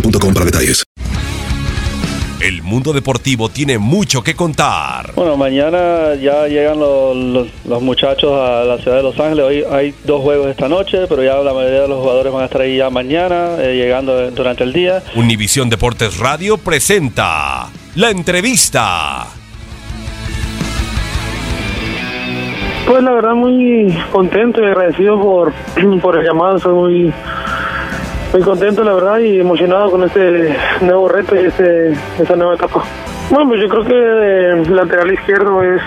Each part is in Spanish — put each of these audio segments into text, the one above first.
boostmobile.com para detalles. El mundo deportivo tiene mucho que contar. Bueno, mañana ya llegan los, los- los muchachos a la ciudad de Los Ángeles. Hoy hay dos juegos esta noche, pero ya la mayoría de los jugadores van a estar ahí ya mañana, eh, llegando durante el día. Univisión Deportes Radio presenta la entrevista. Pues la verdad muy contento y agradecido por, por el llamado, soy muy, muy contento la verdad y emocionado con este nuevo reto y este, esta nueva etapa. Bueno, pues yo creo que eh, lateral izquierdo es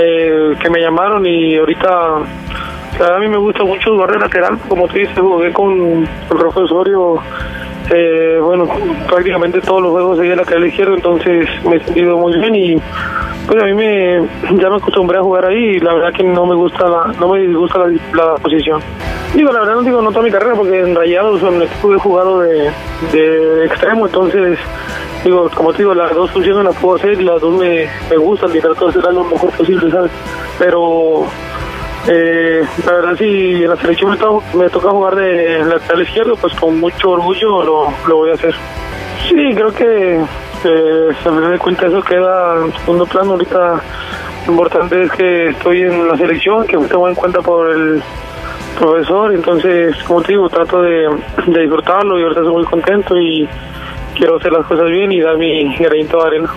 eh, que me llamaron y ahorita a mí me gusta mucho jugar de lateral, como tú dices, jugué con el profesorio, eh, bueno, prácticamente todos los juegos seguí lateral izquierdo, entonces me he sentido muy bien y pues a mí me ya me acostumbré a jugar ahí y la verdad que no me gusta la, no me disgusta la, posición. Digo, la verdad no digo no toda mi carrera porque en Rayados en equipo jugado de, extremo, entonces digo, como te digo, las dos funciones las puedo hacer y las dos me, me gustan y trato de hacer lo mejor posible, ¿sabes? Pero eh, la verdad si en la selección me, me toca jugar de lateral izquierdo, pues con mucho orgullo lo, lo voy a hacer. Sí, creo que eh, a final de cuentas eso queda en segundo plano. Ahorita lo importante es que estoy en la selección, que me tomo en cuenta por el profesor. Entonces, como digo, trato de, de disfrutarlo y ahorita estoy muy contento y quiero hacer las cosas bien y dar mi granito de arena.